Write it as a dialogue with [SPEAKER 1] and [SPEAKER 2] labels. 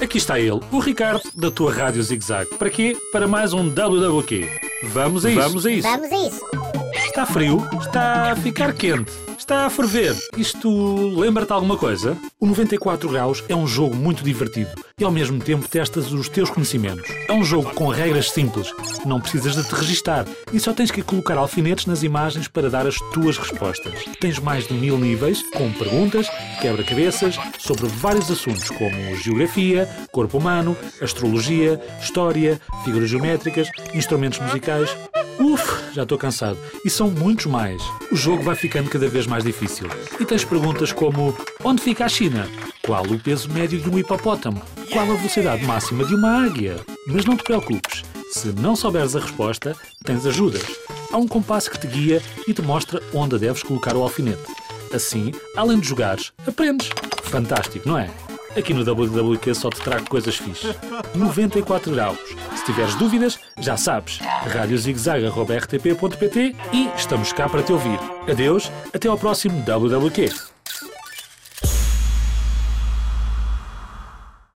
[SPEAKER 1] Aqui está ele, o Ricardo, da tua Rádio Zig Zag. Para quê? Para mais um WWQ. Vamos a isso. Vamos a isso.
[SPEAKER 2] Vamos a isso.
[SPEAKER 1] Está frio? Está a ficar quente? Está a ferver? Isto lembra-te alguma coisa? O 94 Graus é um jogo muito divertido e ao mesmo tempo testas os teus conhecimentos. É um jogo com regras simples. Não precisas de te registar e só tens que colocar alfinetes nas imagens para dar as tuas respostas. Tens mais de mil níveis, com perguntas, quebra-cabeças, sobre vários assuntos como geografia, corpo humano, astrologia, história, figuras geométricas, instrumentos musicais. Uf, já estou cansado. E são muitos mais. O jogo vai ficando cada vez mais difícil. E tens perguntas como: onde fica a China? Qual o peso médio de um hipopótamo? Qual a velocidade máxima de uma águia? Mas não te preocupes, se não souberes a resposta, tens ajudas. Há um compasso que te guia e te mostra onde deves colocar o alfinete. Assim, além de jogares, aprendes. Fantástico, não é? Aqui no WWQ só te trago coisas fixes. 94 graus. Tiveres dúvidas, já sabes. radiozigzag.rtp.pt e estamos cá para te ouvir. Adeus, até ao próximo WWQ.